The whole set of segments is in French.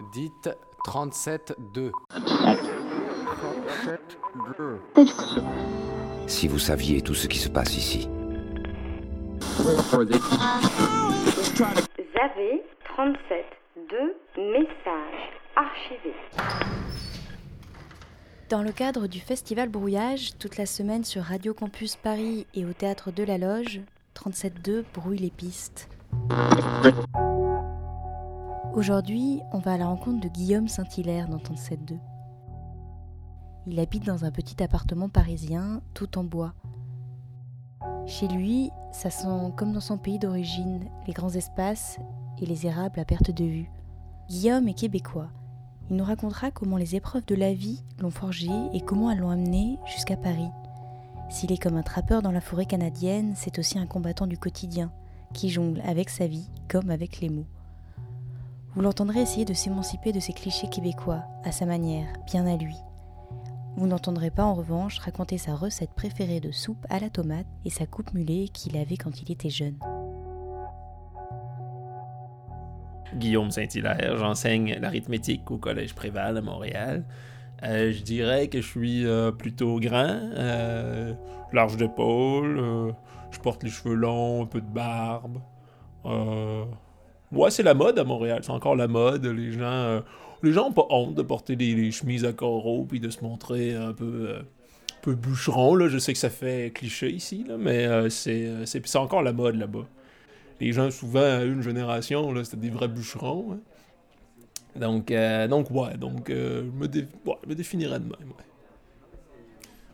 Dites 37-2. Si vous saviez tout ce qui se passe ici. Zavé 37 2 messages archivés. Dans le cadre du festival Brouillage, toute la semaine sur Radio Campus Paris et au théâtre de la Loge, 37.2 brouille les pistes. Aujourd'hui, on va à la rencontre de Guillaume Saint-Hilaire dans 37.2. Il habite dans un petit appartement parisien, tout en bois. Chez lui, ça sent comme dans son pays d'origine, les grands espaces et les érables à perte de vue. Guillaume est québécois. Il nous racontera comment les épreuves de la vie l'ont forgé et comment elles l'ont amené jusqu'à Paris. S'il est comme un trappeur dans la forêt canadienne, c'est aussi un combattant du quotidien, qui jongle avec sa vie comme avec les mots. Vous l'entendrez essayer de s'émanciper de ces clichés québécois, à sa manière, bien à lui. Vous n'entendrez pas en revanche raconter sa recette préférée de soupe à la tomate et sa coupe mulet qu'il avait quand il était jeune. Guillaume Saint-Hilaire, j'enseigne l'arithmétique au Collège Préval à Montréal. Euh, je dirais que je suis euh, plutôt grand, euh, large d'épaule, je porte les cheveux longs, un peu de barbe. Ouais, c'est la mode à Montréal, c'est encore la mode. Les gens les gens n'ont pas honte de porter des, chemises à coraux puis de se montrer un peu, peu bûcheron. Là. Je sais que ça fait cliché ici, mais c'est, c'est, encore la mode là-bas. Les gens, souvent, à une génération, c'était des vrais bûcherons. Hein. Donc, donc, ouais, donc, je, me me définirais de même,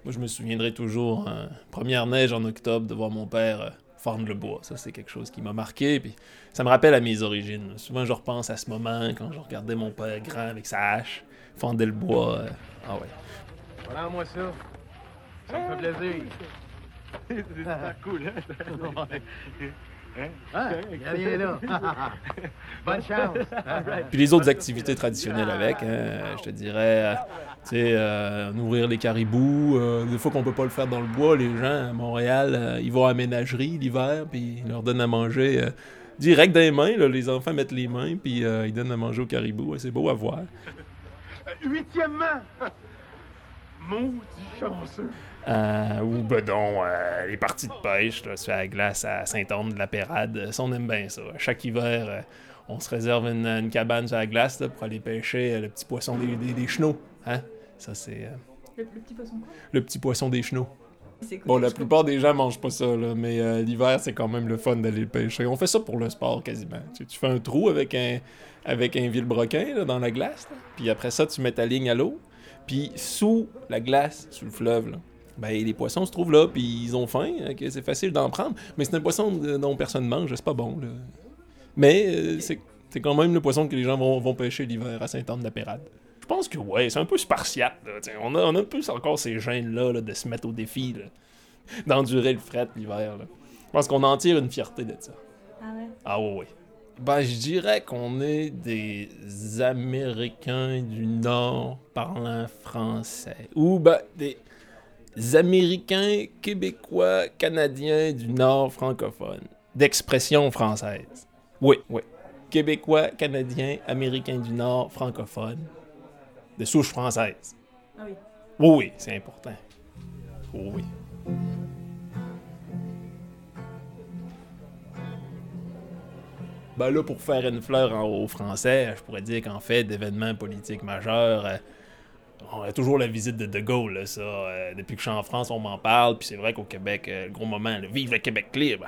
Moi, je me souviendrai toujours, première neige en octobre, de voir mon père fendre le bois. Ça, c'est quelque chose qui m'a marqué. Puis ça me rappelle à mes origines. Souvent, je repense à ce moment quand je regardais mon père grand avec sa hache, fendre le bois. Euh, ah ouais. Voilà, moi ça. Ça me fait plaisir. c'est super cool, hein? Hein? Ah, rien là. Bonne chance. Puis les autres activités traditionnelles avec, hein, je te dirais, tu sais, euh, nourrir les caribous. Euh, des fois qu'on peut pas le faire dans le bois, les gens à Montréal, euh, ils vont à la ménagerie l'hiver, puis ils leur donnent à manger direct dans les mains. les enfants mettent les mains, puis ils donnent à manger aux caribous. c'est beau à voir. Huitièmement, maudit chanceux. Euh, ou bedon, euh, les parties de pêche, là, sur la glace à Saint-Anne-de-la-Pérade. Ça, on aime bien ça. Chaque hiver, euh, on se réserve une, cabane sur la glace pour aller pêcher le petit poisson des, des, chenaux. Hein? Ça, c'est. Le, petit poisson quoi? Le petit poisson des chenaux. Bon, la plupart des gens mangent pas ça, là, mais l'hiver, c'est quand même le fun d'aller le pêcher. On fait ça pour le sport quasiment. Tu, fais un trou avec un, avec un vilebrequin dans la glace, puis après ça, tu mets ta ligne à l'eau, puis sous la glace, sous le fleuve, là, ben, les poissons se trouvent là, puis ils ont faim, c'est facile d'en prendre. Mais c'est un poisson dont personne ne mange, c'est pas bon. Mais euh, c'est quand même le poisson que les gens vont, pêcher l'hiver à Saint-Anne-de-la-Pérade. Je pense que ouais, c'est un peu spartiate. On, a, on a un peu encore ces gènes-là de se mettre au défi, d'endurer le fret l'hiver. Je pense qu'on en tire une fierté de ça. Ah ouais? Ah ouais, Ben, je dirais qu'on est des Américains du Nord parlant français. Ou, ben, des Américains, Québécois, Canadiens du Nord francophone, d'expression française. Oui, oui. Québécois, Canadiens, Américains du Nord francophone, de souche française. Ah oui. Oui, oui, c'est important. Oui. Ben là, pour faire une fleur en haut français, je pourrais dire qu'en fait, d'événements politiques majeurs, euh, on a toujours la visite de De Gaulle, ça. Euh, depuis que je suis en France, on m'en parle. Puis c'est vrai qu'au Québec, euh, le gros moment, vive le Québec libre.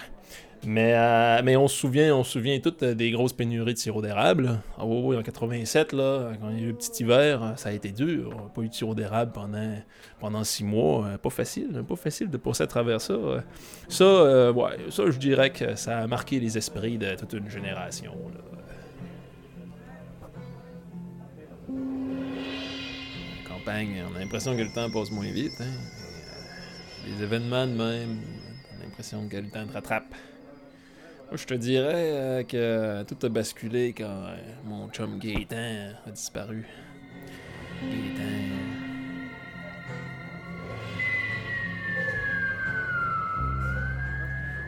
Mais, euh, mais on se souvient, on se souvient toutes des grosses pénuries de sirop d'érable. Ah en 87, là, quand il y a eu le petit hiver, ça a été dur. On n'a pas eu de sirop d'érable pendant, pendant six mois. Pas facile, pas facile de passer à travers ça. Ça, ouais, ça, je dirais que ça a marqué les esprits de toute une génération. on a l'impression que le temps passe moins vite. Hein? Euh, les événements de même, on a l'impression que le temps te rattrape. Je te dirais euh, que tout a basculé quand euh, mon chum Gaétan a disparu. Gaétan.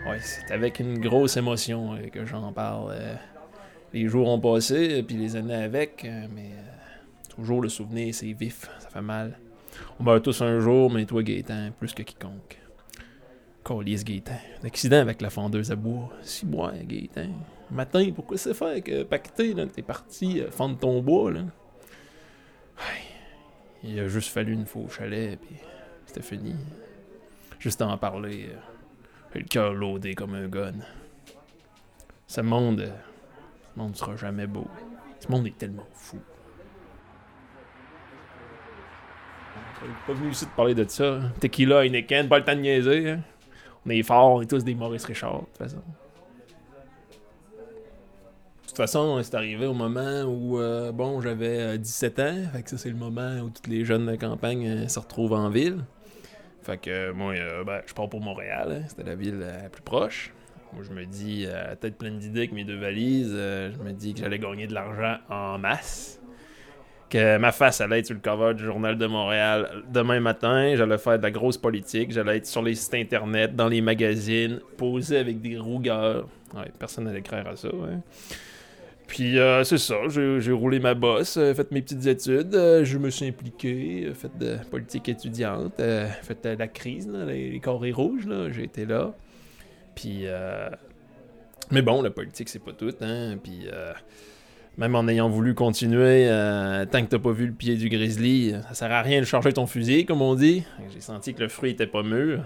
Ouais, c'est avec une grosse émotion que j'en parle. les jours ont passé, puis les années avec, mais toujours le souvenir, c'est vif, ça fait mal. On meurt tous un jour, mais toi, Gaétan, plus que quiconque. Colies Gaétan. L'accident avec la fendeuse à bois. Six mois, Gaétan. Matin, pourquoi c'est fait que là, t'es parti euh, fendre ton bois, là? Il a juste fallu une fois au chalet, puis c'était fini. Juste en parler, euh, le cœur loadé comme un gun. Ce monde, euh, ce monde sera jamais beau. Ce monde est tellement fou. Est pas venu ici de parler de ça. Tequila, Heineken, pas le temps de niaiser. Hein? Est forts, est tous des Maurice Richard, de toute façon. De toute façon, c'est arrivé au moment où, euh, bon, j'avais 17 euh, ans. Fait que ça, c'est le moment où tous les jeunes de campagne euh, se retrouvent en ville. Fait que moi, ben, je pars pour Montréal. Hein. C'était la ville la plus proche. Moi, je me dis, tête pleine d'idées avec mes deux valises, je me dis que j'allais gagner de l'argent en masse ma face allait être sur le cover du Journal de Montréal demain matin. J'allais faire de la grosse politique. J'allais être sur les sites internet, dans les magazines, posé avec des rougards. Ouais, personne n'allait craindre à ça. Puis euh, c'est ça, j'ai roulé ma bosse, euh, fait mes petites études, euh, je me suis impliqué, fait de politique étudiante, fait de la crise, les, les, carrés rouges, j'ai été là. Puis, mais bon, la politique c'est pas tout, hein. Puis même en ayant voulu continuer, euh, tant que t'as pas vu le pied du grizzly, ça sert à rien de charger ton fusil, comme on dit. J'ai senti que le fruit était pas mûr.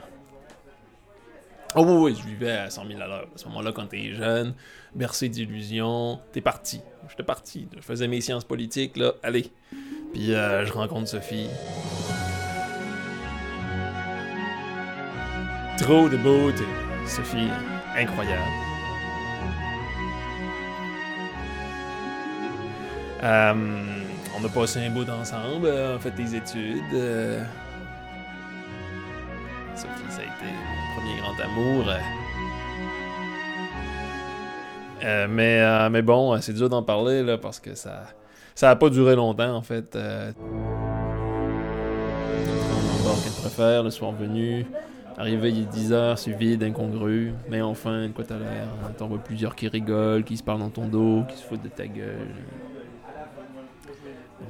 Oh oui, oui, je vivais à 100 000 à l'heure. À ce moment-là, quand t'es jeune, bercé d'illusions, t'es parti. J'étais parti. Je faisais mes sciences politiques, là, allez. Puis euh, je rencontre Sophie. Trop de beauté. Sophie, incroyable. Euh, on a passé un bout ensemble, euh, on a fait des études. Euh. Sophie, ça a été mon premier grand amour. mais, mais bon, c'est dur d'en parler là, parce que ça ça a pas duré longtemps en fait. On qu'elle préfère, le soir venu. Arrivé il est 10h, c'est vide, incongru. Mais enfin, quoi t'as l'air T'en vois plusieurs qui rigolent, qui se parlent dans ton dos, qui se foutent de ta gueule.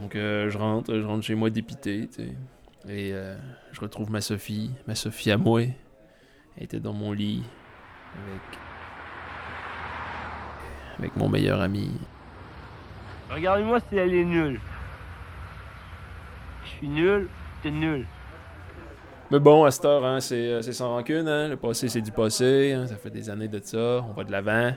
Donc euh, je rentre, je rentre chez moi dépité, tu sais. Et euh, je retrouve ma Sophie, ma Sophie à moi. Elle était dans mon lit avec avec mon meilleur ami. Regardez-moi si elle est nulle. Je suis nul, t'es nul. Mais bon, à cette heure, hein, c'est sans rancune. Hein. Le passé, c'est du passé. Hein. Ça fait des années de ça. On va de l'avant.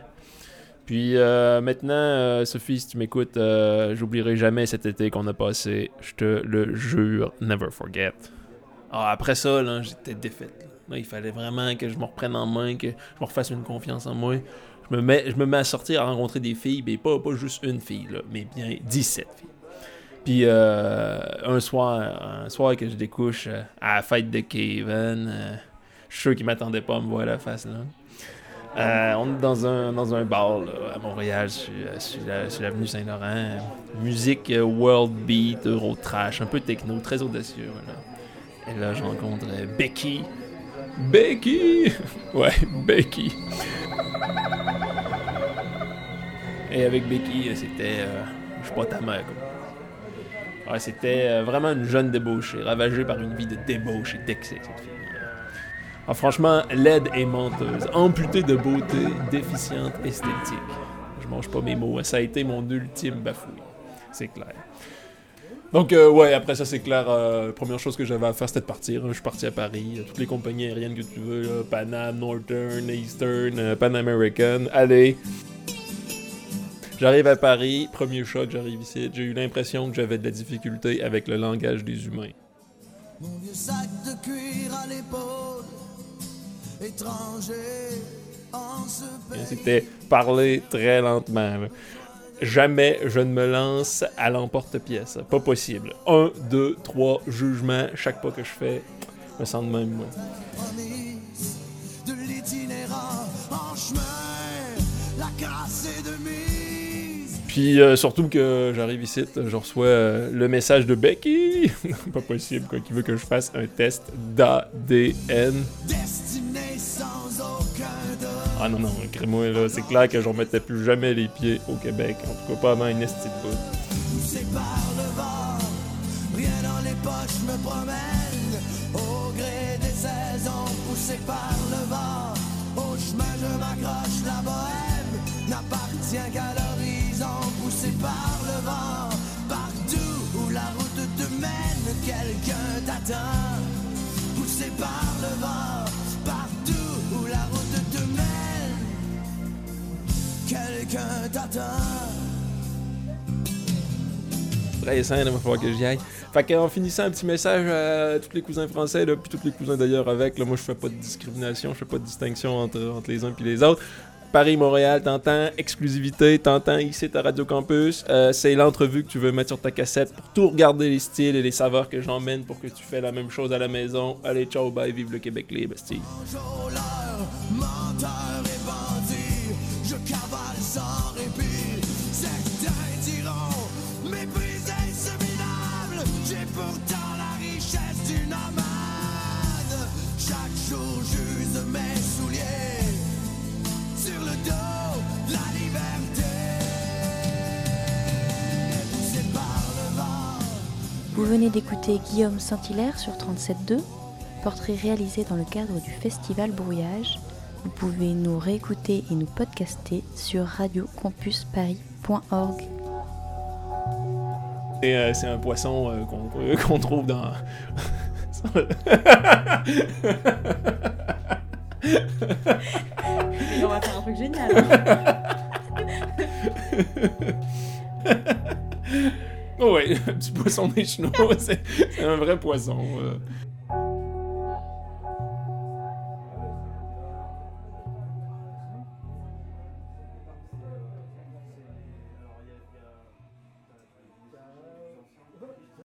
Puis euh, maintenant, euh, Sophie, si tu m'écoutes, euh, j'oublierai jamais cet été qu'on a passé. Je te le jure, never forget. Ah, après ça, j'étais défaite. il fallait vraiment que je me reprenne en main, que je me refasse une confiance en moi. Je me mets, je me mets à sortir, à rencontrer des filles, mais pas, pas juste une fille, mais bien 17 filles. Puis un soir, un soir que je découche à la fête de Kevin, je suis sûr qu'il m'attendait pas à me voir la face là. Euh, on est dans un, dans un bar à Montréal, sur, euh, l'avenue Saint-Laurent. Musique euh, world beat, euro trash, un peu techno, très audacieux. Et là, je rencontre Becky. Becky! ouais, Becky. Et avec Becky, c'était. je suis pas ta mère, quoi. Ouais, c'était vraiment une jeune débauchée, ravagée par une vie de débauche et d'excès, cette fille. Ah, franchement, laide et menteuse, amputée de beauté, déficiente esthétique. Je mange pas mes mots, ça a été mon ultime bafouille. C'est clair. Donc, euh, ouais, après ça, c'est clair. Euh, la première chose que j'avais à faire, c'était de partir. Je suis parti à Paris. Toutes les compagnies aériennes que tu veux, Panam, Northern, Eastern, euh, Pan American. Allez. J'arrive à Paris, premier choc, j'arrive ici. J'ai eu l'impression que j'avais de la difficulté avec le langage des humains. Mon vieux sac de cuir à l'épaule c'était parler très lentement. Jamais je ne me lance à l'emporte-pièce. Pas possible. Un, deux, trois jugements chaque pas que je fais. Je me sens de même, moi. Puis euh, surtout que j'arrive ici, je reçois euh, le message de Becky. pas possible, quoi, qui veut que je fasse un test d'ADN. Ah non, non, crée-moi, là, c'est clair que je remettais plus jamais les pieds au Québec. En tout cas, pas avant une estie de bout. Par le vent, rien dans les poches me promène. Au gré des saisons, poussé par le vent, au chemin je m'accroche, la bohème n'appartient qu'à l'horizon. Poussé par le vent, partout où la route te mène, quelqu'un t'attend. Poussé par le vent, quelqu'un t'attend. Stressant, il va falloir que j'y aille. Fait qu'en finissant, un petit message à tous les cousins français, là, puis tous les cousins d'ailleurs avec. Là, moi, je fais pas de discrimination, je fais pas de distinction entre, entre les uns et les autres. Paris-Montréal, t'entends, exclusivité, t'entends ici à Radio Campus. Euh, c'est l'entrevue que tu veux mettre sur ta cassette pour tout regarder les styles et les saveurs que j'emmène pour que tu fais la même chose à la maison. Allez, ciao, bye, vive le Québec libre, Steve. Venez d'écouter Guillaume Saint-Hilaire sur 37.2, portrait réalisé dans le cadre du festival Brouillage. Vous pouvez nous réécouter et nous podcaster sur radiocampusparis.org. Et, euh, c'est un poisson euh, qu'on qu'on trouve dans. on va faire un truc génial. Oh petit poisson des chenaux, c'est c'est un vrai poisson. euh.